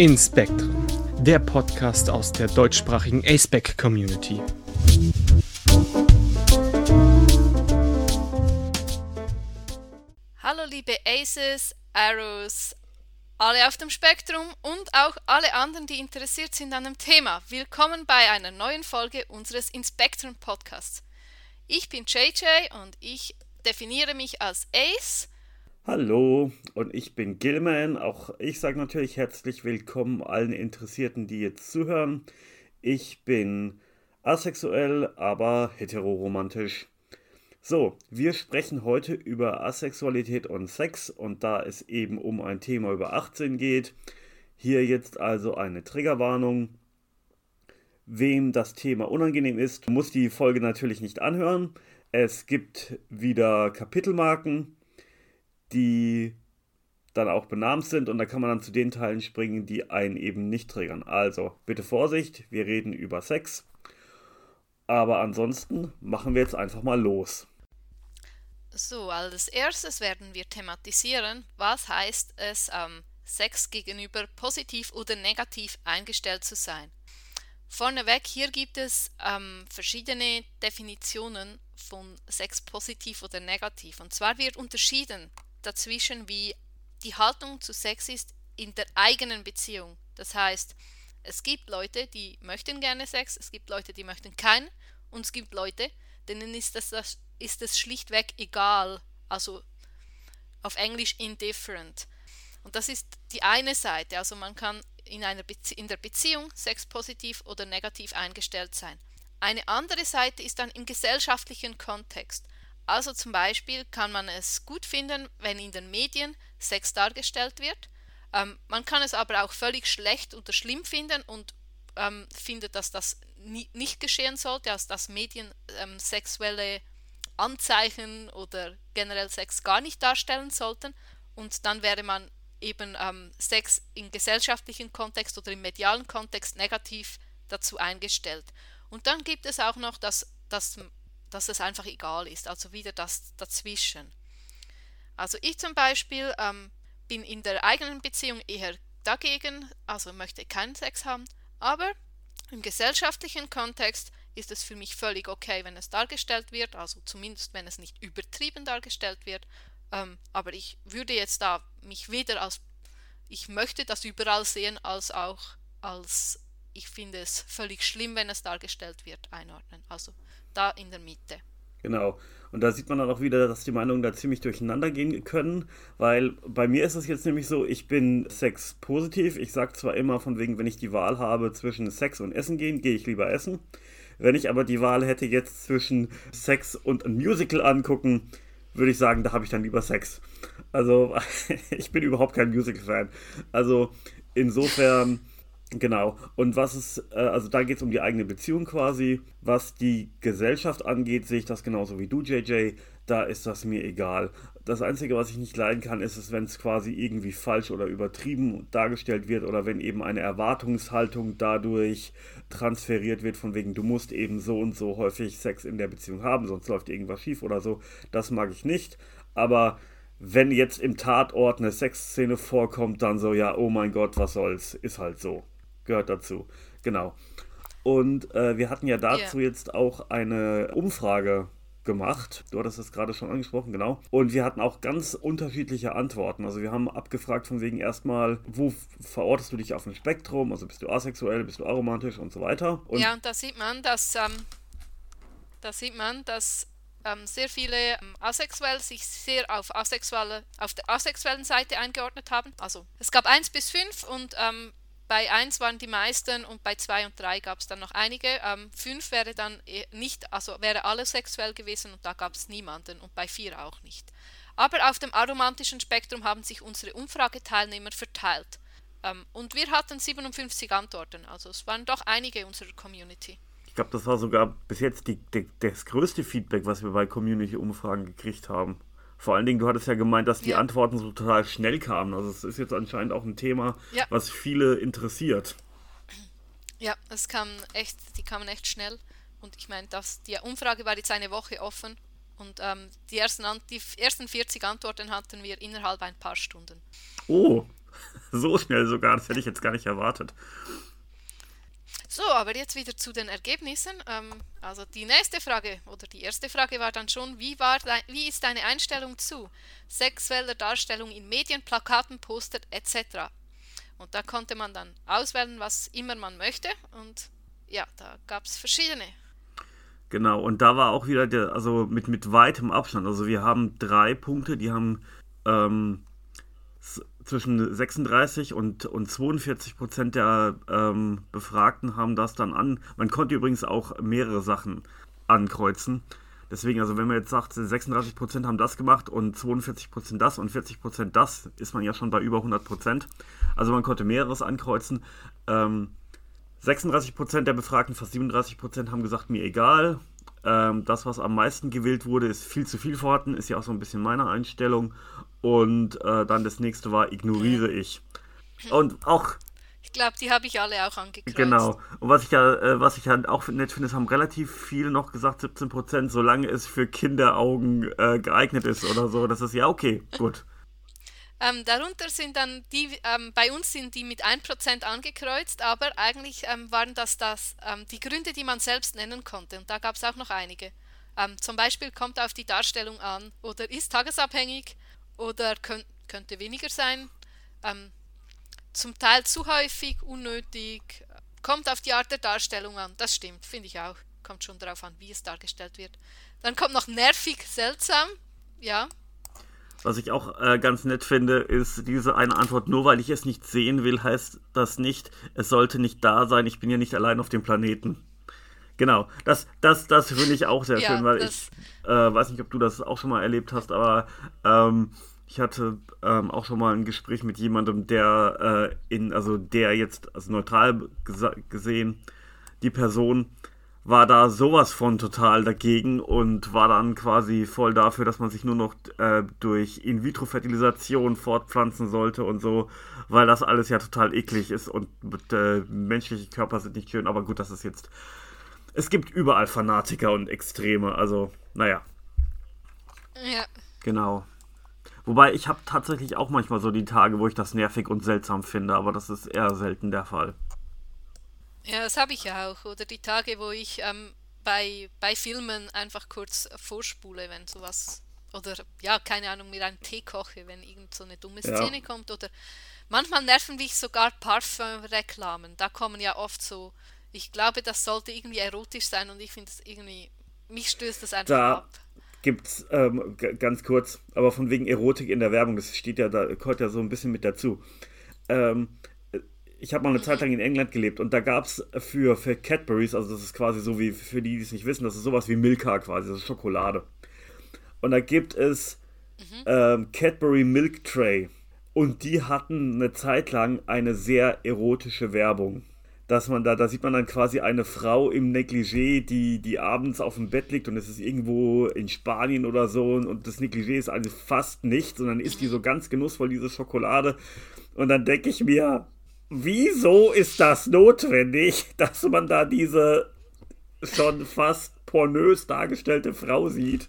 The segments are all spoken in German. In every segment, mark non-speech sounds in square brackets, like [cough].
Inspektren, der Podcast aus der deutschsprachigen aceback Community. Hallo liebe Aces, Arrows, alle auf dem Spektrum und auch alle anderen, die interessiert sind an dem Thema. Willkommen bei einer neuen Folge unseres Inspektren Podcasts. Ich bin JJ und ich definiere mich als Ace Hallo, und ich bin Gilman. Auch ich sage natürlich herzlich willkommen allen Interessierten, die jetzt zuhören. Ich bin asexuell, aber heteroromantisch. So, wir sprechen heute über Asexualität und Sex und da es eben um ein Thema über 18 geht, hier jetzt also eine Triggerwarnung. Wem das Thema unangenehm ist, muss die Folge natürlich nicht anhören. Es gibt wieder Kapitelmarken die dann auch benannt sind und da kann man dann zu den Teilen springen, die einen eben nicht triggern. Also bitte Vorsicht, wir reden über Sex. Aber ansonsten machen wir jetzt einfach mal los. So, als erstes werden wir thematisieren, was heißt es, ähm, Sex gegenüber positiv oder negativ eingestellt zu sein. Vorneweg, hier gibt es ähm, verschiedene Definitionen von Sex positiv oder negativ. Und zwar wird unterschieden dazwischen, wie die Haltung zu Sex ist in der eigenen Beziehung. Das heißt, es gibt Leute, die möchten gerne Sex, es gibt Leute, die möchten keinen und es gibt Leute, denen ist das, das, ist das schlichtweg egal. Also auf Englisch indifferent. Und das ist die eine Seite. Also man kann in, einer Bezie in der Beziehung sexpositiv oder negativ eingestellt sein. Eine andere Seite ist dann im gesellschaftlichen Kontext. Also zum Beispiel kann man es gut finden, wenn in den Medien Sex dargestellt wird. Ähm, man kann es aber auch völlig schlecht oder schlimm finden und ähm, findet, dass das nie, nicht geschehen sollte, also dass Medien ähm, sexuelle Anzeichen oder generell Sex gar nicht darstellen sollten. Und dann wäre man eben ähm, Sex im gesellschaftlichen Kontext oder im medialen Kontext negativ dazu eingestellt. Und dann gibt es auch noch das, das dass es einfach egal ist, also wieder das dazwischen. Also ich zum Beispiel ähm, bin in der eigenen Beziehung eher dagegen, also möchte keinen Sex haben, aber im gesellschaftlichen Kontext ist es für mich völlig okay, wenn es dargestellt wird, also zumindest wenn es nicht übertrieben dargestellt wird. Ähm, aber ich würde jetzt da mich weder als ich möchte das überall sehen, als auch als ich finde es völlig schlimm, wenn es dargestellt wird, einordnen. Also da in der Mitte. Genau. Und da sieht man dann auch wieder, dass die Meinungen da ziemlich durcheinander gehen können, weil bei mir ist es jetzt nämlich so, ich bin Sex positiv. Ich sage zwar immer von wegen, wenn ich die Wahl habe zwischen Sex und Essen gehen, gehe ich lieber essen. Wenn ich aber die Wahl hätte jetzt zwischen Sex und ein Musical angucken, würde ich sagen, da habe ich dann lieber Sex. Also [laughs] ich bin überhaupt kein Musical-Fan. Also insofern Genau. Und was ist, äh, also da geht es um die eigene Beziehung quasi. Was die Gesellschaft angeht, sehe ich das genauso wie du, JJ. Da ist das mir egal. Das Einzige, was ich nicht leiden kann, ist es, wenn es quasi irgendwie falsch oder übertrieben dargestellt wird oder wenn eben eine Erwartungshaltung dadurch transferiert wird, von wegen, du musst eben so und so häufig Sex in der Beziehung haben, sonst läuft irgendwas schief oder so. Das mag ich nicht. Aber wenn jetzt im Tatort eine Sexszene vorkommt, dann so, ja, oh mein Gott, was soll's, ist halt so gehört dazu. Genau. Und äh, wir hatten ja dazu yeah. jetzt auch eine Umfrage gemacht. Du hattest es gerade schon angesprochen, genau. Und wir hatten auch ganz unterschiedliche Antworten. Also wir haben abgefragt von wegen erstmal, wo verortest du dich auf dem Spektrum? Also bist du asexuell, bist du aromantisch und so weiter. Und ja, und da sieht man, dass ähm, da sieht man, dass ähm, sehr viele ähm, asexuell sich sehr auf asexuelle, auf der asexuellen Seite eingeordnet haben. Also es gab 1 bis 5 und ähm, bei 1 waren die meisten und bei 2 und 3 gab es dann noch einige. 5 ähm, wäre dann e, nicht, also wäre alles sexuell gewesen und da gab es niemanden und bei 4 auch nicht. Aber auf dem aromantischen Spektrum haben sich unsere Umfrageteilnehmer verteilt. Ähm, und wir hatten 57 Antworten, also es waren doch einige unserer Community. Ich glaube, das war sogar bis jetzt die, die, das größte Feedback, was wir bei Community-Umfragen gekriegt haben. Vor allen Dingen, du hattest ja gemeint, dass die ja. Antworten so total schnell kamen. Also es ist jetzt anscheinend auch ein Thema, ja. was viele interessiert. Ja, es kam echt, die kamen echt schnell. Und ich meine, die Umfrage war jetzt eine Woche offen und ähm, die, ersten, die ersten 40 Antworten hatten wir innerhalb ein paar Stunden. Oh, [laughs] So schnell sogar, das hätte ich jetzt gar nicht erwartet. So, aber jetzt wieder zu den Ergebnissen. Ähm, also die nächste Frage oder die erste Frage war dann schon, wie, war dein, wie ist deine Einstellung zu sexueller Darstellung in Medien, Plakaten, Poster etc. Und da konnte man dann auswählen, was immer man möchte und ja, da gab es verschiedene. Genau, und da war auch wieder der, also mit, mit weitem Abstand. Also wir haben drei Punkte, die haben ähm, zwischen 36 und, und 42 Prozent der ähm, Befragten haben das dann an. Man konnte übrigens auch mehrere Sachen ankreuzen. Deswegen, also wenn man jetzt sagt, 36 Prozent haben das gemacht und 42 Prozent das und 40 Prozent das, ist man ja schon bei über 100 Prozent. Also man konnte mehreres ankreuzen. Ähm, 36 Prozent der Befragten, fast 37 Prozent haben gesagt, mir egal. Ähm, das, was am meisten gewählt wurde, ist viel zu viel vorhanden, ist ja auch so ein bisschen meine Einstellung. Und äh, dann das nächste war ignoriere ich. Und auch. Ich glaube, die habe ich alle auch angekreuzt. Genau. Und was ich ja, äh, was ich halt auch nett finde, es haben relativ viele noch gesagt, 17 Prozent, solange es für Kinderaugen äh, geeignet ist oder so. Das ist ja okay, gut. Ähm, darunter sind dann die, ähm, bei uns sind die mit 1% angekreuzt, aber eigentlich ähm, waren das, das ähm, die Gründe, die man selbst nennen konnte. Und da gab es auch noch einige. Ähm, zum Beispiel kommt auf die Darstellung an oder ist tagesabhängig oder könnt, könnte weniger sein. Ähm, zum Teil zu häufig, unnötig, kommt auf die Art der Darstellung an. Das stimmt, finde ich auch. Kommt schon darauf an, wie es dargestellt wird. Dann kommt noch nervig, seltsam. Ja, was ich auch äh, ganz nett finde, ist diese eine Antwort, nur weil ich es nicht sehen will, heißt das nicht, es sollte nicht da sein, ich bin ja nicht allein auf dem Planeten. Genau, das, das, das finde ich auch sehr ja, schön, weil ich äh, weiß nicht, ob du das auch schon mal erlebt hast, aber ähm, ich hatte ähm, auch schon mal ein Gespräch mit jemandem, der äh, in, also der jetzt, also neutral gesehen, die Person war da sowas von total dagegen und war dann quasi voll dafür, dass man sich nur noch äh, durch In-vitro-Fertilisation fortpflanzen sollte und so, weil das alles ja total eklig ist und äh, menschliche Körper sind nicht schön. Aber gut, das ist jetzt. Es gibt überall Fanatiker und Extreme, also naja. Ja. Genau. Wobei ich habe tatsächlich auch manchmal so die Tage, wo ich das nervig und seltsam finde, aber das ist eher selten der Fall. Ja, das habe ich ja auch. Oder die Tage, wo ich ähm, bei, bei Filmen einfach kurz vorspule, wenn sowas. Oder ja, keine Ahnung, mir einen Tee koche, wenn irgend so eine dumme Szene ja. kommt. Oder manchmal nerven mich sogar Parfum-Reklamen. Da kommen ja oft so. Ich glaube, das sollte irgendwie erotisch sein und ich finde es irgendwie. Mich stößt das einfach da. ab gibt's ähm, ganz kurz, aber von wegen Erotik in der Werbung, das steht ja da, gehört ja so ein bisschen mit dazu. Ähm, ich habe mal eine Zeit lang in England gelebt und da gab es für, für Cadburys, also das ist quasi so wie für die, die es nicht wissen, das ist sowas wie Milka quasi, das ist Schokolade. Und da gibt es mhm. ähm, Cadbury Milk Tray und die hatten eine Zeit lang eine sehr erotische Werbung. Dass man da, da sieht man dann quasi eine Frau im Negligé, die, die abends auf dem Bett liegt und es ist irgendwo in Spanien oder so und das Negligé ist also fast nichts und dann isst die so ganz genussvoll diese Schokolade und dann denke ich mir, wieso ist das notwendig, [laughs] dass man da diese schon fast pornös dargestellte Frau sieht?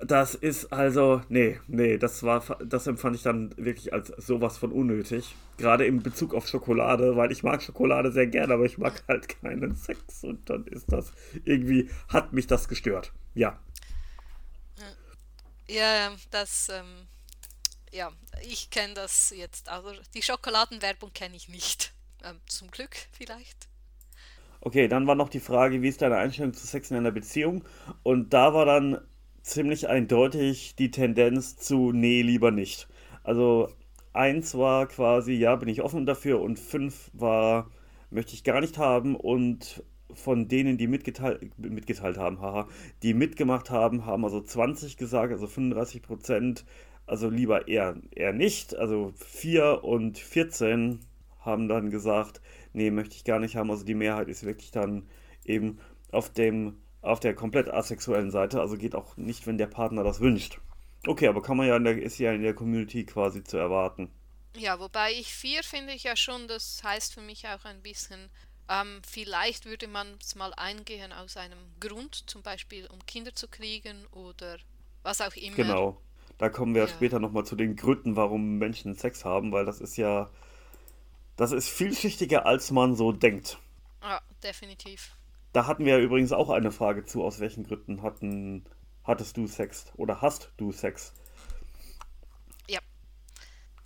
Das ist also, nee, nee, das war, das empfand ich dann wirklich als sowas von unnötig. Gerade in Bezug auf Schokolade, weil ich mag Schokolade sehr gerne, aber ich mag [laughs] halt keinen Sex und dann ist das irgendwie, hat mich das gestört. Ja. Ja, das, ähm, ja, ich kenne das jetzt. Also die Schokoladenwerbung kenne ich nicht. Ähm, zum Glück vielleicht. Okay, dann war noch die Frage, wie ist deine Einstellung zu Sex in einer Beziehung? Und da war dann ziemlich eindeutig die Tendenz zu, nee, lieber nicht. Also eins war quasi, ja, bin ich offen dafür und fünf war, möchte ich gar nicht haben und von denen, die mitgeteilt, mitgeteilt haben, haha, die mitgemacht haben, haben also 20 gesagt, also 35 Prozent also lieber eher, eher nicht. Also 4 und 14 haben dann gesagt, nee, möchte ich gar nicht haben. Also die Mehrheit ist wirklich dann eben auf dem auf der komplett asexuellen Seite, also geht auch nicht, wenn der Partner das wünscht. Okay, aber kann man ja in der, ist ja in der Community quasi zu erwarten. Ja, wobei ich vier finde ich ja schon, das heißt für mich auch ein bisschen, ähm, vielleicht würde man es mal eingehen aus einem Grund, zum Beispiel um Kinder zu kriegen oder was auch immer. Genau Da kommen wir ja. später nochmal zu den Gründen, warum Menschen Sex haben, weil das ist ja, das ist vielschichtiger, als man so denkt. Ja, definitiv. Da hatten wir ja übrigens auch eine Frage zu, aus welchen Gründen hatten, hattest du Sex oder hast du Sex? Ja.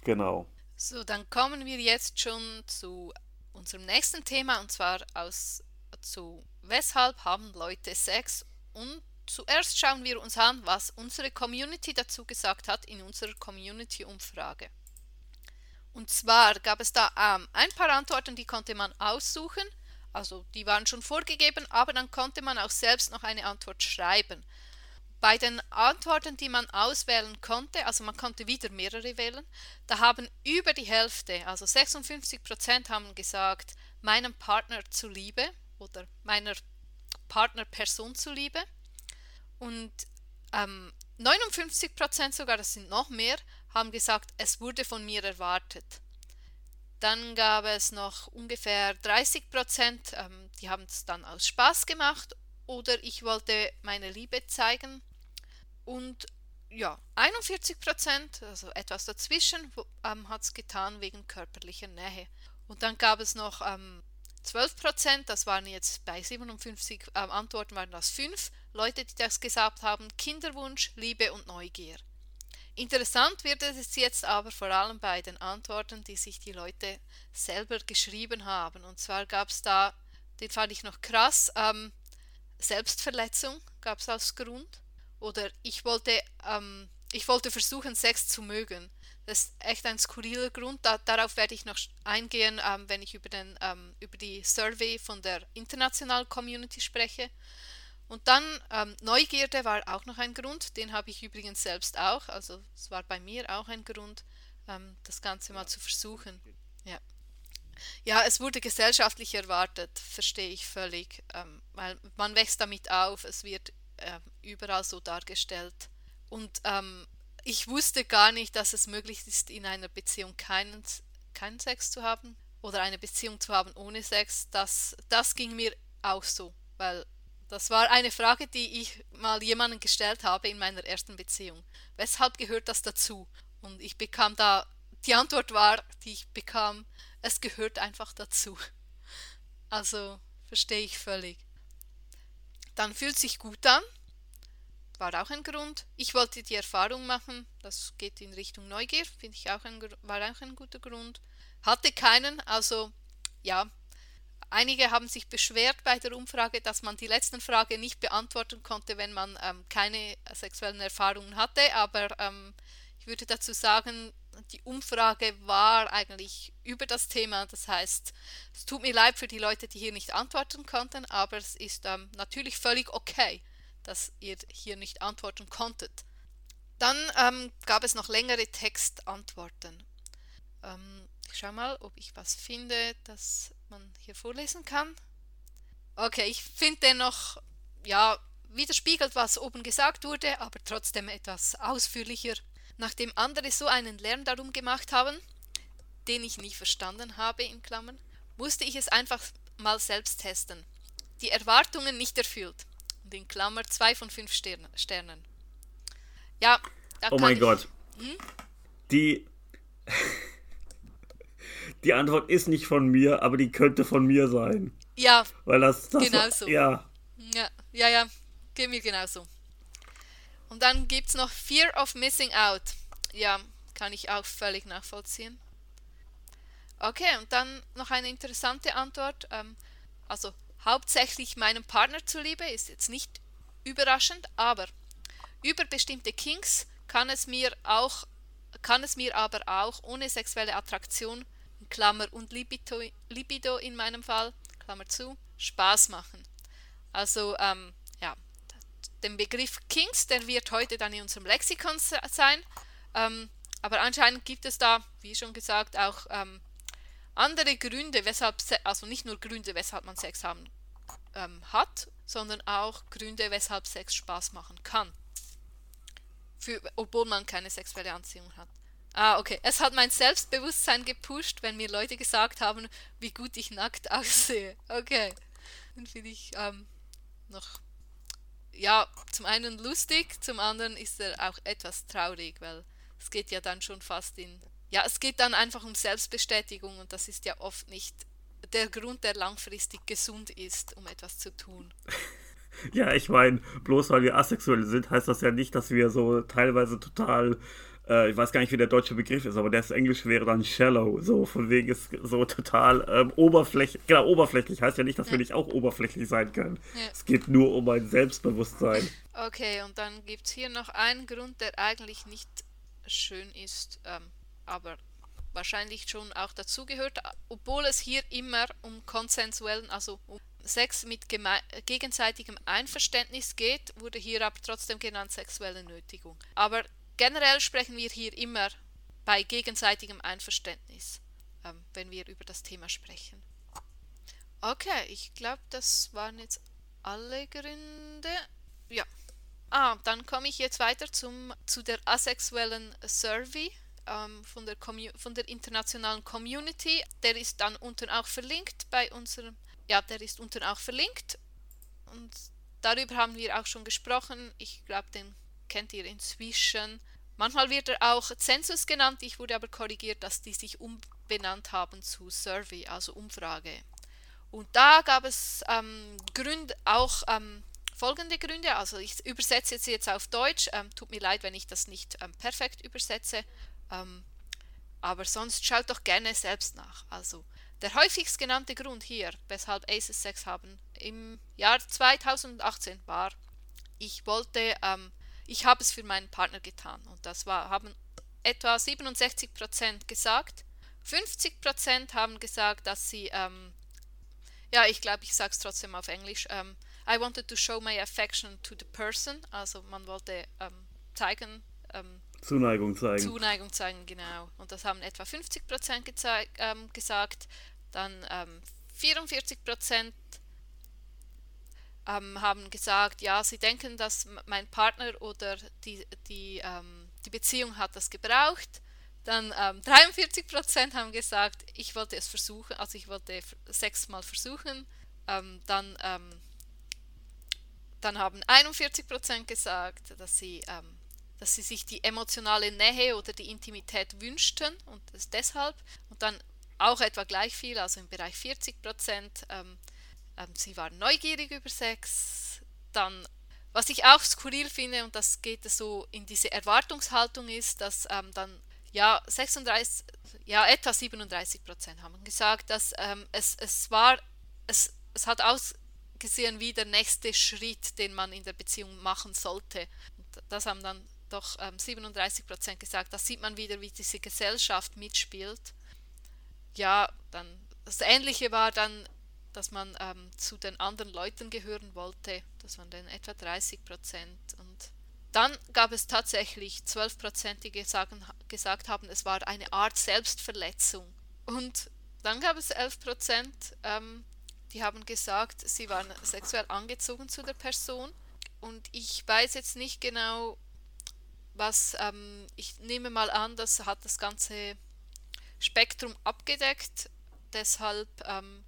Genau. So, dann kommen wir jetzt schon zu unserem nächsten Thema und zwar aus zu weshalb haben Leute Sex und zuerst schauen wir uns an, was unsere Community dazu gesagt hat in unserer Community-Umfrage. Und zwar gab es da ähm, ein paar Antworten, die konnte man aussuchen, also die waren schon vorgegeben, aber dann konnte man auch selbst noch eine Antwort schreiben. Bei den Antworten, die man auswählen konnte, also man konnte wieder mehrere wählen, da haben über die Hälfte, also 56 Prozent haben gesagt, meinem Partner zuliebe oder meiner Partnerperson zuliebe. Und ähm, 59 Prozent sogar, das sind noch mehr, haben gesagt, es wurde von mir erwartet. Dann gab es noch ungefähr 30 Prozent, ähm, die haben es dann aus Spaß gemacht oder ich wollte meine Liebe zeigen und ja, 41 Prozent, also etwas dazwischen, ähm, hat es getan wegen körperlicher Nähe. Und dann gab es noch ähm, 12 Prozent, das waren jetzt bei 57 ähm, Antworten, waren das 5 Leute, die das gesagt haben, Kinderwunsch, Liebe und Neugier. Interessant wird es jetzt aber vor allem bei den Antworten, die sich die Leute selber geschrieben haben. Und zwar gab es da, den fand ich noch krass, ähm, Selbstverletzung gab es als Grund. Oder ich wollte, ähm, ich wollte versuchen, Sex zu mögen. Das ist echt ein skurriler Grund. Da, darauf werde ich noch eingehen, ähm, wenn ich über, den, ähm, über die Survey von der internationalen Community spreche. Und dann ähm, Neugierde war auch noch ein Grund. Den habe ich übrigens selbst auch. Also es war bei mir auch ein Grund, ähm, das Ganze mal zu versuchen. Ja. Ja, es wurde gesellschaftlich erwartet, verstehe ich völlig, ähm, weil man wächst damit auf, es wird äh, überall so dargestellt. Und ähm, ich wusste gar nicht, dass es möglich ist, in einer Beziehung keinen, keinen Sex zu haben oder eine Beziehung zu haben ohne Sex. Das, das ging mir auch so, weil das war eine Frage, die ich mal jemandem gestellt habe in meiner ersten Beziehung. Weshalb gehört das dazu? Und ich bekam da, die Antwort war, die ich bekam, es gehört einfach dazu. Also verstehe ich völlig. Dann fühlt sich gut an. War auch ein Grund. Ich wollte die Erfahrung machen. Das geht in Richtung Neugier. Finde ich auch ein, war auch ein guter Grund. Hatte keinen. Also ja. Einige haben sich beschwert bei der Umfrage, dass man die letzten Frage nicht beantworten konnte, wenn man ähm, keine sexuellen Erfahrungen hatte. Aber ähm, ich würde dazu sagen, die Umfrage war eigentlich über das Thema. Das heißt, es tut mir leid für die Leute, die hier nicht antworten konnten, aber es ist ähm, natürlich völlig okay, dass ihr hier nicht antworten konntet. Dann ähm, gab es noch längere Textantworten. Ähm, ich schaue mal, ob ich was finde, das man hier vorlesen kann. Okay, ich finde dennoch, ja, widerspiegelt, was oben gesagt wurde, aber trotzdem etwas ausführlicher nachdem andere so einen Lärm darum gemacht haben, den ich nie verstanden habe, in Klammern, musste ich es einfach mal selbst testen. Die Erwartungen nicht erfüllt. Und in Klammer 2 von 5 Sternen. Ja, da Oh mein ich, Gott. Hm? Die. Die Antwort ist nicht von mir, aber die könnte von mir sein. Ja. Weil das. das genau so. Ja. Ja, ja, ja. Geht mir genauso. Und dann gibt es noch Fear of Missing Out. Ja, kann ich auch völlig nachvollziehen. Okay, und dann noch eine interessante Antwort. Ähm, also hauptsächlich meinem Partner zuliebe ist jetzt nicht überraschend, aber über bestimmte Kings kann es mir auch kann es mir aber auch ohne sexuelle Attraktion, Klammer und Libido, Libido in meinem Fall, Klammer zu, Spaß machen. Also ähm, den Begriff Kings, der wird heute dann in unserem Lexikon sein. Ähm, aber anscheinend gibt es da, wie schon gesagt, auch ähm, andere Gründe, weshalb, also nicht nur Gründe, weshalb man Sex haben ähm, hat, sondern auch Gründe, weshalb Sex Spaß machen kann. Für, obwohl man keine sexuelle Anziehung hat. Ah, okay. Es hat mein Selbstbewusstsein gepusht, wenn mir Leute gesagt haben, wie gut ich nackt [laughs] aussehe. Okay. Dann finde ich ähm, noch ja, zum einen lustig, zum anderen ist er auch etwas traurig, weil es geht ja dann schon fast in, ja, es geht dann einfach um Selbstbestätigung und das ist ja oft nicht der Grund, der langfristig gesund ist, um etwas zu tun. [laughs] Ja, ich meine, bloß weil wir asexuell sind, heißt das ja nicht, dass wir so teilweise total äh, ich weiß gar nicht, wie der deutsche Begriff ist, aber das Englisch wäre dann shallow, so von wegen ist so total ähm, oberflächlich, genau, oberflächlich heißt ja nicht, dass ja. wir nicht auch oberflächlich sein können. Ja. Es geht nur um ein Selbstbewusstsein. Okay, und dann gibt es hier noch einen Grund, der eigentlich nicht schön ist, ähm, aber wahrscheinlich schon auch dazugehört, obwohl es hier immer um konsensuellen, also um Sex mit gegenseitigem Einverständnis geht, wurde hier aber trotzdem genannt sexuelle Nötigung. Aber generell sprechen wir hier immer bei gegenseitigem Einverständnis, ähm, wenn wir über das Thema sprechen. Okay, ich glaube, das waren jetzt alle Gründe. Ja. Ah, dann komme ich jetzt weiter zum, zu der asexuellen Survey ähm, von, der von der internationalen Community. Der ist dann unten auch verlinkt bei unserem, ja, der ist unten auch verlinkt. Und darüber haben wir auch schon gesprochen. Ich glaube, den kennt ihr inzwischen. Manchmal wird er auch Zensus genannt, ich wurde aber korrigiert, dass die sich umbenannt haben zu Survey, also Umfrage. Und da gab es ähm, Gründe, auch ähm, folgende Gründe, also ich übersetze jetzt, jetzt auf Deutsch, ähm, tut mir leid, wenn ich das nicht ähm, perfekt übersetze, ähm, aber sonst schaut doch gerne selbst nach. Also der häufigst genannte Grund hier, weshalb Aces Sex haben, im Jahr 2018 war, ich wollte ähm, ich habe es für meinen Partner getan. Und das war, haben etwa 67% gesagt. 50% haben gesagt, dass sie, ähm, ja, ich glaube, ich sage es trotzdem auf Englisch, ähm, I wanted to show my affection to the person. Also man wollte ähm, zeigen, ähm, Zuneigung zeigen. Zuneigung zeigen, genau. Und das haben etwa 50% ähm, gesagt. Dann 44 ähm, Prozent ähm, haben gesagt, ja, sie denken, dass mein Partner oder die, die, ähm, die Beziehung hat das gebraucht. Dann ähm, 43 haben gesagt, ich wollte es versuchen, also ich wollte sechsmal versuchen. Ähm, dann, ähm, dann haben 41 gesagt, dass sie, ähm, dass sie sich die emotionale Nähe oder die Intimität wünschten und das deshalb. Und dann auch etwa gleich viel, also im Bereich 40 Prozent, sie war neugierig über Sex. Dann, was ich auch skurril finde, und das geht so in diese Erwartungshaltung ist, dass ähm, dann ja 36, ja etwa 37 Prozent haben gesagt, dass ähm, es, es war, es, es hat ausgesehen wie der nächste Schritt, den man in der Beziehung machen sollte. Und das haben dann doch ähm, 37 Prozent gesagt. Da sieht man wieder, wie diese Gesellschaft mitspielt. Ja, dann das Ähnliche war dann dass man ähm, zu den anderen Leuten gehören wollte. Das waren dann etwa 30 Prozent. Und dann gab es tatsächlich 12 Prozent, die gesagt, gesagt haben, es war eine Art Selbstverletzung. Und dann gab es 11 Prozent, ähm, die haben gesagt, sie waren sexuell angezogen zu der Person. Und ich weiß jetzt nicht genau, was, ähm, ich nehme mal an, das hat das ganze Spektrum abgedeckt. Deshalb ähm,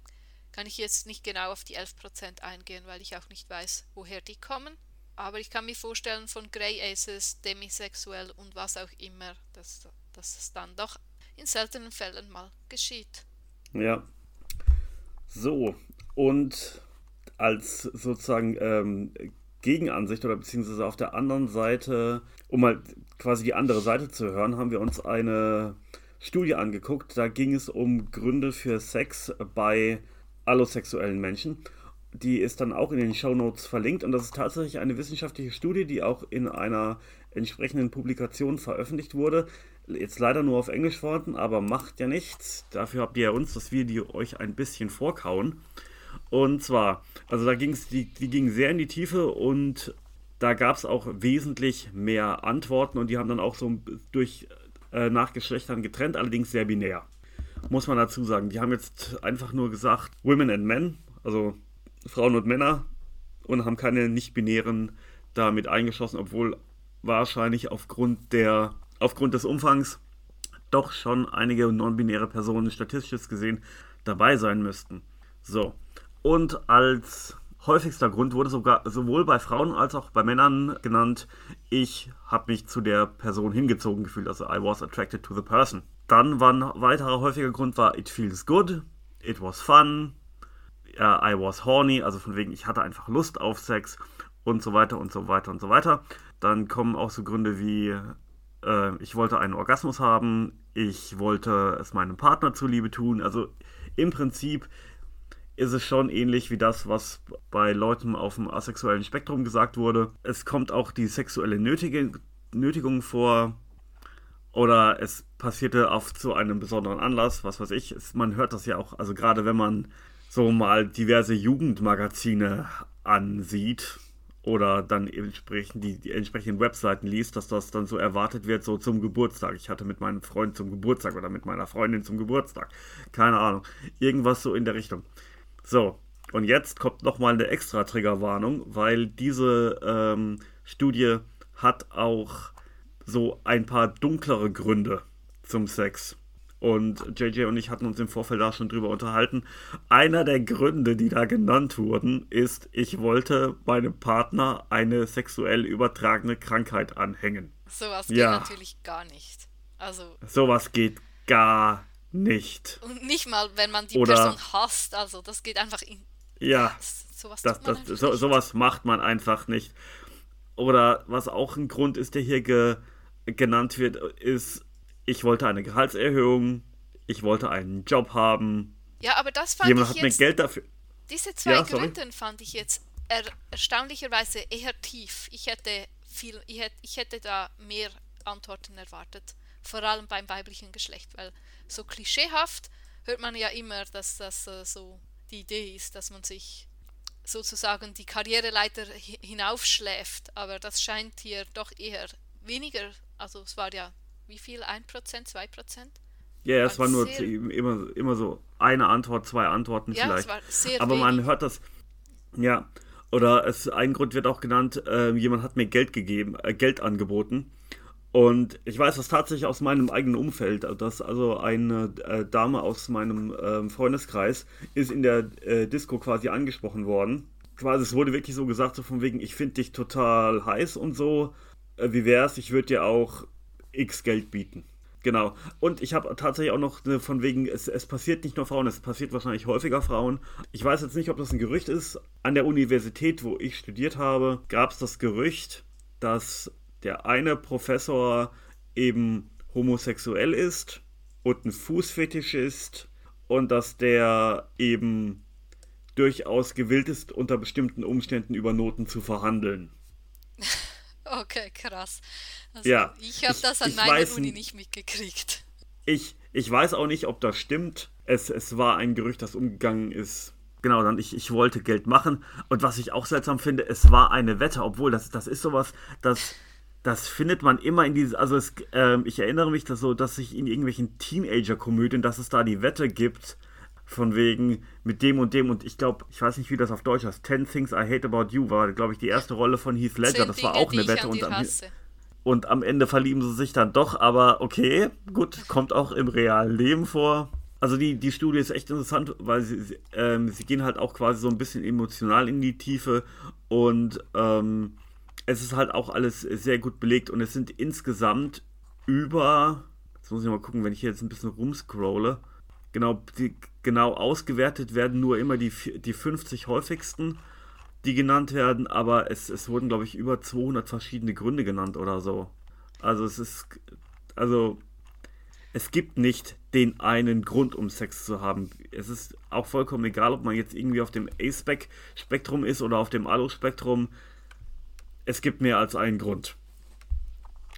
kann ich jetzt nicht genau auf die 11% eingehen, weil ich auch nicht weiß, woher die kommen. Aber ich kann mir vorstellen, von Grey Aces, demisexuell und was auch immer, dass, dass es dann doch in seltenen Fällen mal geschieht. Ja. So, und als sozusagen ähm, Gegenansicht oder beziehungsweise auf der anderen Seite, um mal quasi die andere Seite zu hören, haben wir uns eine Studie angeguckt. Da ging es um Gründe für Sex bei allosexuellen Menschen. Die ist dann auch in den Show Notes verlinkt und das ist tatsächlich eine wissenschaftliche Studie, die auch in einer entsprechenden Publikation veröffentlicht wurde. Jetzt leider nur auf Englisch vorhanden, aber macht ja nichts. Dafür habt ihr ja uns das Video euch ein bisschen vorkauen. Und zwar, also da ging es, die, die ging sehr in die Tiefe und da gab es auch wesentlich mehr Antworten und die haben dann auch so durch äh, nach Geschlechtern getrennt, allerdings sehr binär muss man dazu sagen. Die haben jetzt einfach nur gesagt, Women and Men, also Frauen und Männer, und haben keine nicht-binären damit eingeschlossen, obwohl wahrscheinlich aufgrund der, aufgrund des Umfangs doch schon einige non-binäre Personen statistisch gesehen dabei sein müssten. So. Und als häufigster Grund wurde sogar sowohl bei Frauen als auch bei Männern genannt, ich habe mich zu der Person hingezogen gefühlt, also I was attracted to the person. Dann war ein weiterer häufiger Grund war it feels good, it was fun, I was horny, also von wegen ich hatte einfach Lust auf Sex und so weiter und so weiter und so weiter. Dann kommen auch so Gründe wie äh, ich wollte einen Orgasmus haben, ich wollte es meinem Partner zuliebe tun. Also im Prinzip ist es schon ähnlich wie das, was bei Leuten auf dem asexuellen Spektrum gesagt wurde. Es kommt auch die sexuelle Nötige, Nötigung vor oder es passierte auf zu einem besonderen Anlass, was weiß ich. Man hört das ja auch, also gerade wenn man so mal diverse Jugendmagazine ansieht, oder dann entsprechend die, die, entsprechenden Webseiten liest, dass das dann so erwartet wird, so zum Geburtstag. Ich hatte mit meinem Freund zum Geburtstag oder mit meiner Freundin zum Geburtstag. Keine Ahnung. Irgendwas so in der Richtung. So, und jetzt kommt nochmal eine extra Triggerwarnung, weil diese ähm, Studie hat auch so ein paar dunklere Gründe zum Sex. Und JJ und ich hatten uns im Vorfeld da schon drüber unterhalten. Einer der Gründe, die da genannt wurden, ist, ich wollte meinem Partner eine sexuell übertragene Krankheit anhängen. Sowas geht ja. natürlich gar nicht. Also. Sowas geht gar nicht. Und nicht mal, wenn man die Oder, Person hasst. Also, das geht einfach in. Ja. Sowas, das, das, so, sowas macht man einfach nicht. Oder was auch ein Grund ist, der hier ge, genannt wird, ist ich wollte eine Gehaltserhöhung, ich wollte einen Job haben. Ja, aber das fand Jemand ich hat jetzt, mir Geld dafür. Diese zwei ja, Gründe fand ich jetzt er, erstaunlicherweise eher tief. Ich hätte viel, ich hätte, ich hätte da mehr Antworten erwartet, vor allem beim weiblichen Geschlecht, weil so klischeehaft hört man ja immer, dass das äh, so die Idee ist, dass man sich sozusagen die Karriereleiter hinaufschläft, aber das scheint hier doch eher weniger, also es war ja wie viel? 1%, 2%? Ja, es war nur immer, immer so eine Antwort, zwei Antworten ja, vielleicht. Es war sehr Aber wenig. man hört das. Ja. Oder es, ein Grund wird auch genannt, äh, jemand hat mir Geld gegeben, äh, Geld angeboten. Und ich weiß das tatsächlich aus meinem eigenen Umfeld, dass also eine äh, Dame aus meinem ähm, Freundeskreis ist in der äh, Disco quasi angesprochen worden. Quasi, es wurde wirklich so gesagt, so von wegen, ich finde dich total heiß und so. Äh, wie wär's, ich würde dir auch X Geld bieten. Genau. Und ich habe tatsächlich auch noch eine von wegen, es, es passiert nicht nur Frauen, es passiert wahrscheinlich häufiger Frauen. Ich weiß jetzt nicht, ob das ein Gerücht ist. An der Universität, wo ich studiert habe, gab es das Gerücht, dass der eine Professor eben homosexuell ist und ein Fußfetisch ist und dass der eben durchaus gewillt ist, unter bestimmten Umständen über Noten zu verhandeln. [laughs] [laughs] Okay, krass. Also ja. Ich habe das an meiner Uni nicht mitgekriegt. Ich, ich weiß auch nicht, ob das stimmt. Es, es war ein Gerücht, das umgegangen ist. Genau, dann ich, ich wollte Geld machen. Und was ich auch seltsam finde, es war eine Wette, obwohl das, das ist sowas, das, das findet man immer in dieses, also es, äh, ich erinnere mich dass so, dass sich in irgendwelchen Teenager-Komödien, dass es da die Wette gibt, von wegen mit dem und dem und ich glaube, ich weiß nicht, wie das auf Deutsch heißt, Ten Things I Hate About You war, glaube ich, die erste Rolle von Heath Ledger, das war auch eine Wette und am, und am Ende verlieben sie sich dann doch, aber okay, gut, kommt auch im realen Leben vor. Also die, die Studie ist echt interessant, weil sie, ähm, sie gehen halt auch quasi so ein bisschen emotional in die Tiefe und ähm, es ist halt auch alles sehr gut belegt und es sind insgesamt über, jetzt muss ich mal gucken, wenn ich hier jetzt ein bisschen rumscrolle, genau, die, genau ausgewertet werden nur immer die, die 50 häufigsten, die genannt werden, aber es, es wurden, glaube ich, über 200 verschiedene Gründe genannt oder so. Also es ist, also es gibt nicht den einen Grund, um Sex zu haben. Es ist auch vollkommen egal, ob man jetzt irgendwie auf dem A-Spec-Spektrum ist oder auf dem Alu-Spektrum. Es gibt mehr als einen Grund.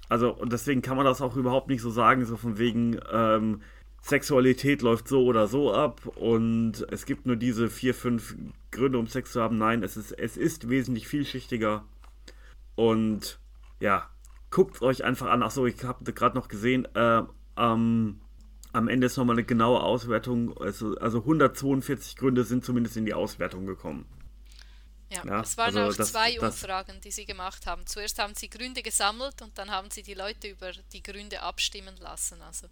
Also, und deswegen kann man das auch überhaupt nicht so sagen, so von wegen, ähm, Sexualität läuft so oder so ab und es gibt nur diese vier, fünf Gründe, um Sex zu haben. Nein, es ist, es ist wesentlich vielschichtiger. Und ja, guckt euch einfach an. Achso, ich habe gerade noch gesehen, äh, ähm, am Ende ist nochmal eine genaue Auswertung. Also, also 142 Gründe sind zumindest in die Auswertung gekommen. Ja, ja es waren also auch das, zwei das, Umfragen, die sie gemacht haben. Zuerst haben sie Gründe gesammelt und dann haben sie die Leute über die Gründe abstimmen lassen. Also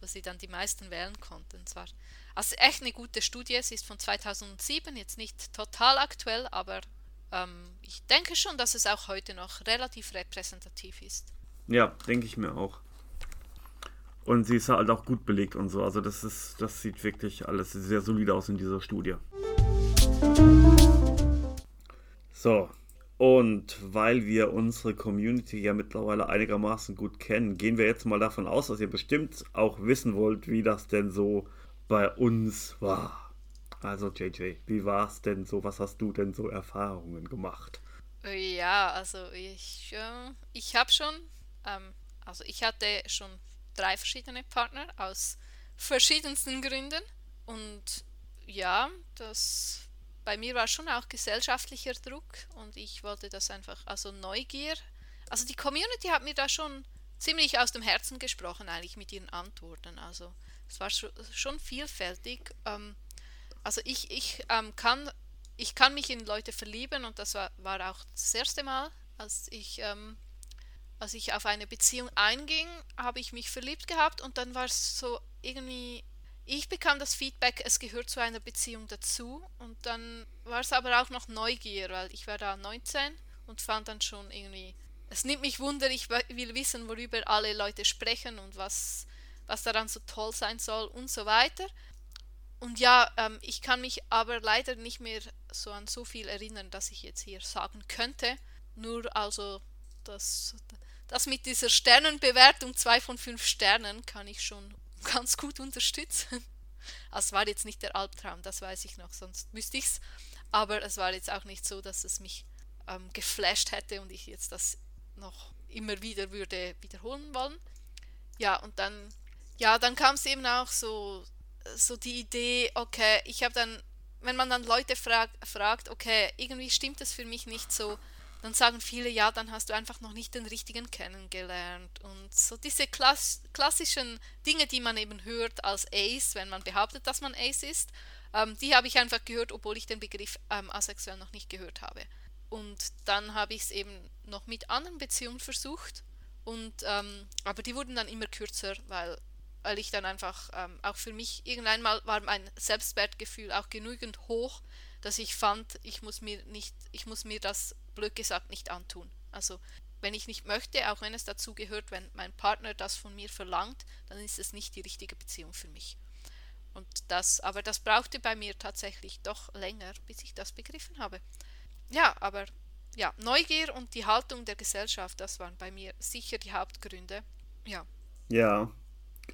wo sie dann die meisten wählen konnten. Zwar. Also echt eine gute Studie. Sie ist von 2007, jetzt nicht total aktuell, aber ähm, ich denke schon, dass es auch heute noch relativ repräsentativ ist. Ja, denke ich mir auch. Und sie ist halt auch gut belegt und so. Also das ist, das sieht wirklich alles sehr solide aus in dieser Studie. So, und weil wir unsere Community ja mittlerweile einigermaßen gut kennen, gehen wir jetzt mal davon aus, dass ihr bestimmt auch wissen wollt, wie das denn so bei uns war. Also JJ, wie war es denn so? Was hast du denn so Erfahrungen gemacht? Ja, also ich, äh, ich habe schon, ähm, also ich hatte schon drei verschiedene Partner aus verschiedensten Gründen und ja, das bei mir war schon auch gesellschaftlicher Druck und ich wollte das einfach, also Neugier. Also die Community hat mir da schon ziemlich aus dem Herzen gesprochen, eigentlich mit ihren Antworten. Also es war schon vielfältig. Ähm, also ich, ich ähm, kann ich kann mich in Leute verlieben und das war, war auch das erste Mal, als ich ähm, als ich auf eine Beziehung einging, habe ich mich verliebt gehabt und dann war es so irgendwie ich bekam das Feedback, es gehört zu einer Beziehung dazu und dann war es aber auch noch Neugier, weil ich war da 19 und fand dann schon irgendwie, es nimmt mich wunder, ich will wissen, worüber alle Leute sprechen und was, was daran so toll sein soll und so weiter. Und ja, ähm, ich kann mich aber leider nicht mehr so an so viel erinnern, dass ich jetzt hier sagen könnte. Nur also das, das mit dieser Sternenbewertung 2 von 5 Sternen kann ich schon ganz gut unterstützen. [laughs] Also es war jetzt nicht der Albtraum, das weiß ich noch, sonst müsste ich es. Aber es war jetzt auch nicht so, dass es mich ähm, geflasht hätte und ich jetzt das noch immer wieder würde wiederholen wollen. Ja, und dann, ja, dann kam es eben auch so, so die Idee, okay, ich habe dann, wenn man dann Leute frag, fragt, okay, irgendwie stimmt es für mich nicht so, dann sagen viele, ja, dann hast du einfach noch nicht den richtigen kennengelernt. Und so diese klass klassischen Dinge, die man eben hört als Ace, wenn man behauptet, dass man Ace ist, ähm, die habe ich einfach gehört, obwohl ich den Begriff ähm, asexuell noch nicht gehört habe. Und dann habe ich es eben noch mit anderen Beziehungen versucht. Und, ähm, aber die wurden dann immer kürzer, weil, weil ich dann einfach, ähm, auch für mich, irgendwann mal war mein Selbstwertgefühl auch genügend hoch, dass ich fand, ich muss mir nicht, ich muss mir das blöd gesagt nicht antun. Also wenn ich nicht möchte, auch wenn es dazu gehört, wenn mein Partner das von mir verlangt, dann ist es nicht die richtige Beziehung für mich. Und das, aber das brauchte bei mir tatsächlich doch länger, bis ich das begriffen habe. Ja, aber ja, Neugier und die Haltung der Gesellschaft, das waren bei mir sicher die Hauptgründe. Ja. Ja,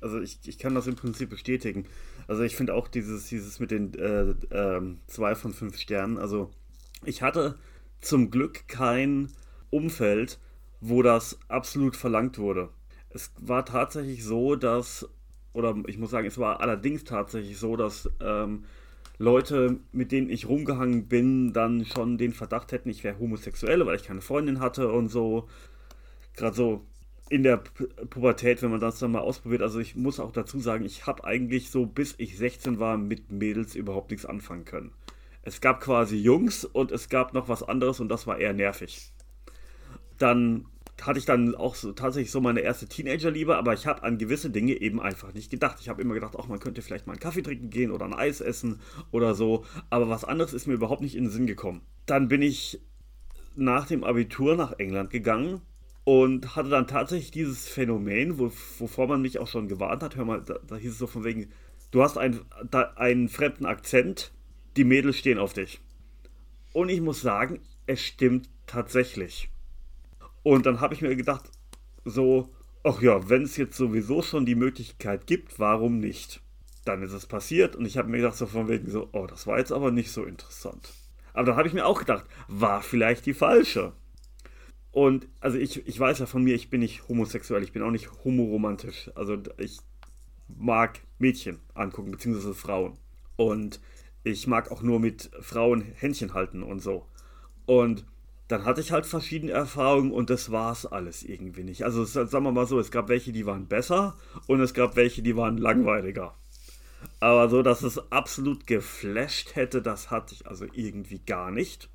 also ich, ich kann das im Prinzip bestätigen. Also ich finde auch dieses, dieses mit den äh, äh, zwei von fünf Sternen, also ich hatte zum Glück kein Umfeld, wo das absolut verlangt wurde. Es war tatsächlich so, dass, oder ich muss sagen, es war allerdings tatsächlich so, dass ähm, Leute, mit denen ich rumgehangen bin, dann schon den Verdacht hätten, ich wäre homosexuell, weil ich keine Freundin hatte und so. Gerade so in der Pubertät, wenn man das dann mal ausprobiert. Also ich muss auch dazu sagen, ich habe eigentlich so, bis ich 16 war, mit Mädels überhaupt nichts anfangen können. Es gab quasi Jungs und es gab noch was anderes und das war eher nervig. Dann hatte ich dann auch so, tatsächlich so meine erste Teenagerliebe, aber ich habe an gewisse Dinge eben einfach nicht gedacht. Ich habe immer gedacht, auch man könnte vielleicht mal einen Kaffee trinken gehen oder ein Eis essen oder so, aber was anderes ist mir überhaupt nicht in den Sinn gekommen. Dann bin ich nach dem Abitur nach England gegangen und hatte dann tatsächlich dieses Phänomen, wo, wovor man mich auch schon gewarnt hat. Hör mal, da, da hieß es so von wegen, du hast ein, da, einen fremden Akzent die Mädels stehen auf dich. Und ich muss sagen, es stimmt tatsächlich. Und dann habe ich mir gedacht, so, ach ja, wenn es jetzt sowieso schon die Möglichkeit gibt, warum nicht? Dann ist es passiert und ich habe mir gedacht, so von wegen so, oh, das war jetzt aber nicht so interessant. Aber dann habe ich mir auch gedacht, war vielleicht die falsche. Und also ich, ich weiß ja von mir, ich bin nicht homosexuell, ich bin auch nicht homoromantisch. Also ich mag Mädchen angucken, beziehungsweise Frauen. Und ich mag auch nur mit Frauen Händchen halten und so. Und dann hatte ich halt verschiedene Erfahrungen und das war es alles irgendwie nicht. Also sagen wir mal so, es gab welche, die waren besser und es gab welche, die waren langweiliger. Aber so, dass es absolut geflasht hätte, das hatte ich also irgendwie gar nicht.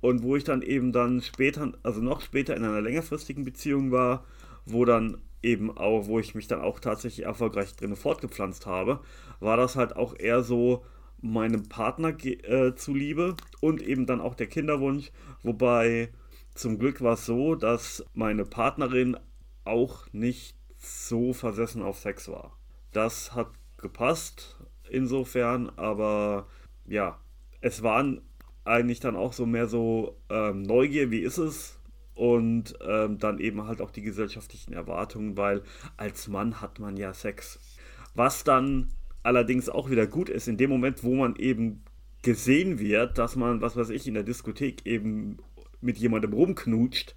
Und wo ich dann eben dann später, also noch später in einer längerfristigen Beziehung war, wo dann eben auch, wo ich mich dann auch tatsächlich erfolgreich drin fortgepflanzt habe, war das halt auch eher so meinem Partner äh, zuliebe und eben dann auch der Kinderwunsch, wobei zum Glück war es so, dass meine Partnerin auch nicht so versessen auf Sex war. Das hat gepasst insofern, aber ja, es waren eigentlich dann auch so mehr so ähm, Neugier, wie ist es? Und ähm, dann eben halt auch die gesellschaftlichen Erwartungen, weil als Mann hat man ja Sex. Was dann allerdings auch wieder gut ist, in dem Moment, wo man eben gesehen wird, dass man, was weiß ich, in der Diskothek eben mit jemandem rumknutscht,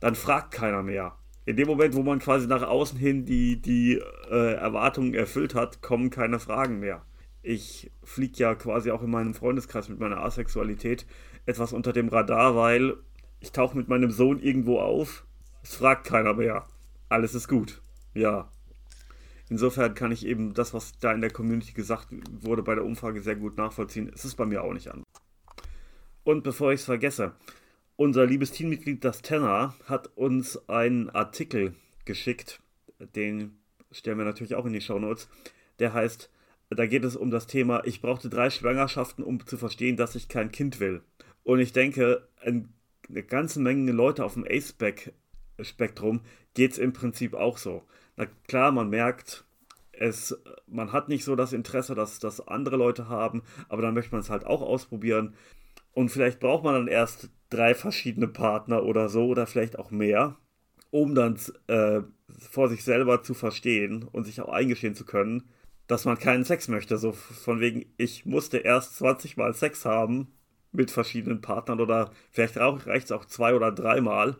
dann fragt keiner mehr. In dem Moment, wo man quasi nach außen hin die, die äh, Erwartungen erfüllt hat, kommen keine Fragen mehr. Ich fliege ja quasi auch in meinem Freundeskreis mit meiner Asexualität etwas unter dem Radar, weil ich tauche mit meinem Sohn irgendwo auf. Es fragt keiner mehr. Alles ist gut. Ja. Insofern kann ich eben das, was da in der Community gesagt wurde bei der Umfrage, sehr gut nachvollziehen. Es ist bei mir auch nicht an. Und bevor ich es vergesse, unser liebes Teammitglied, das Tenor, hat uns einen Artikel geschickt. Den stellen wir natürlich auch in die Show Notes. Der heißt, da geht es um das Thema, ich brauchte drei Schwangerschaften, um zu verstehen, dass ich kein Kind will. Und ich denke, eine ganze Menge Leute auf dem A-Spektrum geht es im Prinzip auch so. Na klar, man merkt, es, man hat nicht so das Interesse, dass das andere Leute haben, aber dann möchte man es halt auch ausprobieren. Und vielleicht braucht man dann erst drei verschiedene Partner oder so oder vielleicht auch mehr, um dann äh, vor sich selber zu verstehen und sich auch eingestehen zu können, dass man keinen Sex möchte. So von wegen, ich musste erst 20 Mal Sex haben mit verschiedenen Partnern oder vielleicht reicht es auch zwei oder dreimal,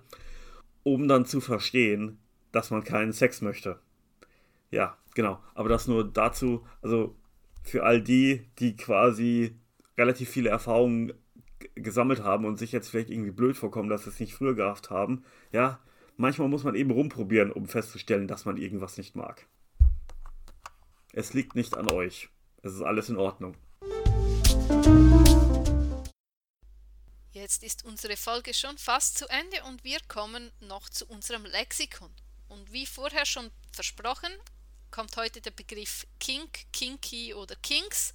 um dann zu verstehen, dass man keinen Sex möchte. Ja, genau. Aber das nur dazu, also für all die, die quasi relativ viele Erfahrungen gesammelt haben und sich jetzt vielleicht irgendwie blöd vorkommen, dass sie es nicht früher gehabt haben. Ja, manchmal muss man eben rumprobieren, um festzustellen, dass man irgendwas nicht mag. Es liegt nicht an euch. Es ist alles in Ordnung. Jetzt ist unsere Folge schon fast zu Ende und wir kommen noch zu unserem Lexikon. Und wie vorher schon versprochen, kommt heute der Begriff Kink, Kinky oder Kinks.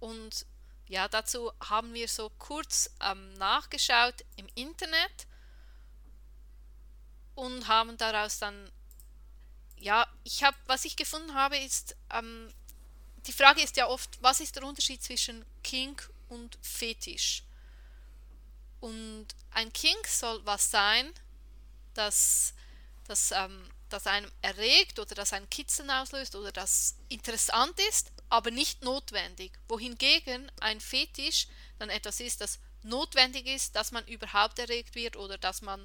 Und ja, dazu haben wir so kurz ähm, nachgeschaut im Internet und haben daraus dann, ja, ich habe, was ich gefunden habe, ist, ähm, die Frage ist ja oft, was ist der Unterschied zwischen Kink und Fetisch? Und ein Kink soll was sein, das, das ähm, das einem erregt oder das einen Kitzeln auslöst oder das interessant ist, aber nicht notwendig. Wohingegen ein Fetisch dann etwas ist, das notwendig ist, dass man überhaupt erregt wird oder dass man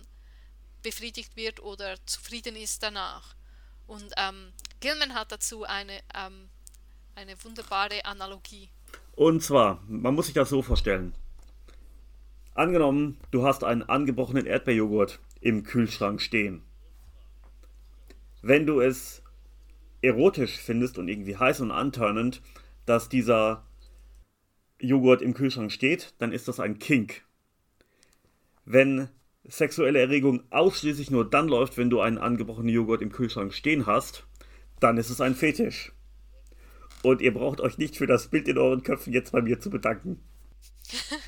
befriedigt wird oder zufrieden ist danach. Und ähm, Gilman hat dazu eine, ähm, eine wunderbare Analogie. Und zwar, man muss sich das so vorstellen. Angenommen, du hast einen angebrochenen Erdbeerjoghurt im Kühlschrank stehen wenn du es erotisch findest und irgendwie heiß und antörnend, dass dieser Joghurt im Kühlschrank steht, dann ist das ein Kink. Wenn sexuelle Erregung ausschließlich nur dann läuft, wenn du einen angebrochenen Joghurt im Kühlschrank stehen hast, dann ist es ein Fetisch. Und ihr braucht euch nicht für das Bild in euren Köpfen jetzt bei mir zu bedanken. [laughs]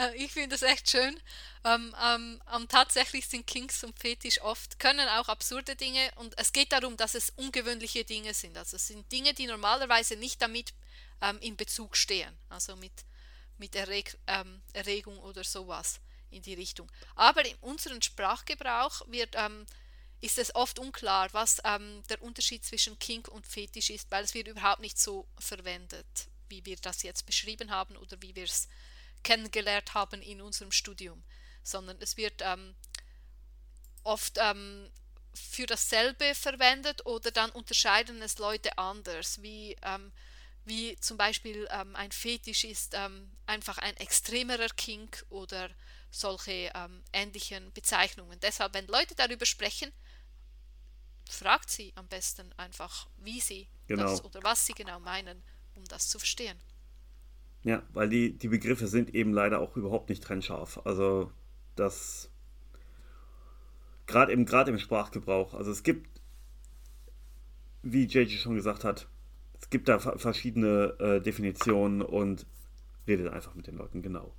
Äh, ich finde das echt schön. Ähm, ähm, ähm, tatsächlich sind Kings und Fetisch oft, können auch absurde Dinge und es geht darum, dass es ungewöhnliche Dinge sind. Also es sind Dinge, die normalerweise nicht damit ähm, in Bezug stehen, also mit, mit Erreg ähm, Erregung oder sowas in die Richtung. Aber in unserem Sprachgebrauch wird, ähm, ist es oft unklar, was der Unterschied zwischen Kink und Fetisch ist, weil es wird überhaupt nicht so verwendet, wie wir das jetzt beschrieben haben oder wie wir es kennengelernt haben in unserem Studium sondern es wird ähm, oft ähm, für dasselbe verwendet oder dann unterscheiden es Leute anders, wie, ähm, wie zum Beispiel ähm, ein Fetisch ist ähm, einfach ein extremerer Kink oder solche ähm, ähnlichen Bezeichnungen. Deshalb, wenn Leute darüber sprechen, fragt sie am besten einfach, wie sie genau. das oder was sie genau meinen, um das zu verstehen. Ja, weil die, die Begriffe sind eben leider auch überhaupt nicht trennscharf. Also das gerade im, im Sprachgebrauch. Also es gibt, wie JJ schon gesagt hat, es gibt da verschiedene äh, Definitionen und redet einfach mit den Leuten genau.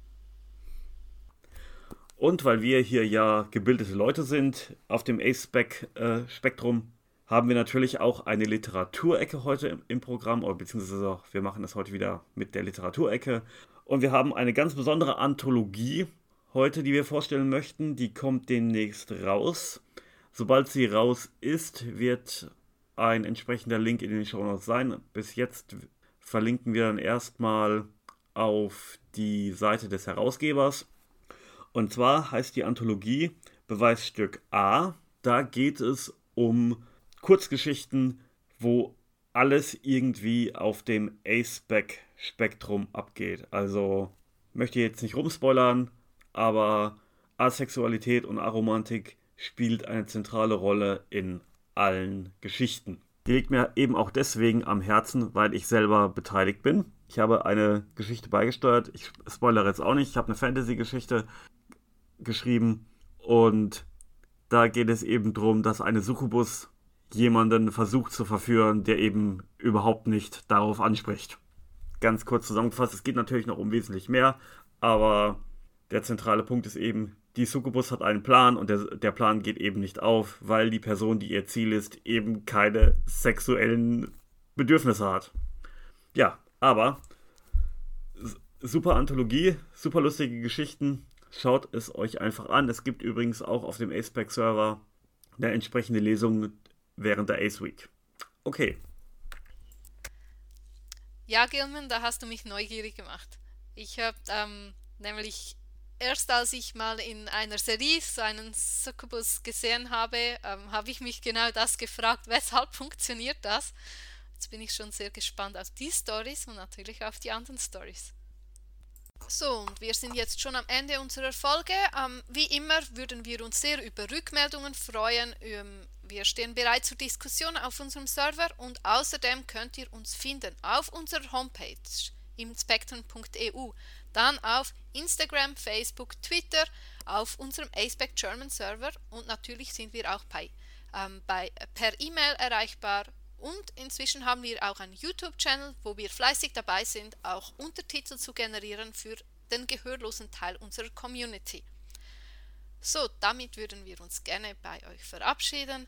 Und weil wir hier ja gebildete Leute sind auf dem A-Spec-Spektrum, äh, haben wir natürlich auch eine Literaturecke heute im, im Programm, oder beziehungsweise wir machen das heute wieder mit der Literaturecke. Und wir haben eine ganz besondere Anthologie heute, die wir vorstellen möchten. Die kommt demnächst raus. Sobald sie raus ist, wird ein entsprechender Link in den Show Notes sein. Bis jetzt verlinken wir dann erstmal auf die Seite des Herausgebers. Und zwar heißt die Anthologie Beweisstück A. Da geht es um Kurzgeschichten, wo alles irgendwie auf dem A-Spec-Spektrum abgeht. Also möchte ich jetzt nicht rumspoilern, aber Asexualität und Aromantik spielt eine zentrale Rolle in allen Geschichten. Die liegt mir eben auch deswegen am Herzen, weil ich selber beteiligt bin. Ich habe eine Geschichte beigesteuert. Ich spoilere jetzt auch nicht. Ich habe eine Fantasy-Geschichte geschrieben und da geht es eben darum, dass eine Succubus jemanden versucht zu verführen, der eben überhaupt nicht darauf anspricht. Ganz kurz zusammengefasst, es geht natürlich noch um wesentlich mehr, aber der zentrale Punkt ist eben, die Succubus hat einen Plan und der, der Plan geht eben nicht auf, weil die Person, die ihr Ziel ist, eben keine sexuellen Bedürfnisse hat. Ja, aber super Anthologie, super lustige Geschichten. Schaut es euch einfach an. Es gibt übrigens auch auf dem AcePack-Server eine entsprechende Lesung während der Ace Week. Okay. Ja, Gilman, da hast du mich neugierig gemacht. Ich habe ähm, nämlich erst als ich mal in einer Serie so einen Succubus gesehen habe, ähm, habe ich mich genau das gefragt, weshalb [laughs] funktioniert das? Jetzt bin ich schon sehr gespannt auf die Stories und natürlich auf die anderen Stories. So, und wir sind jetzt schon am Ende unserer Folge. Ähm, wie immer würden wir uns sehr über Rückmeldungen freuen. Ähm, wir stehen bereit zur Diskussion auf unserem Server und außerdem könnt ihr uns finden auf unserer Homepage im spectrum.eu dann auf Instagram, Facebook, Twitter, auf unserem ASPEC German Server und natürlich sind wir auch bei, ähm, bei, per E-Mail erreichbar. Und inzwischen haben wir auch einen YouTube-Channel, wo wir fleißig dabei sind, auch Untertitel zu generieren für den gehörlosen Teil unserer Community. So, damit würden wir uns gerne bei euch verabschieden.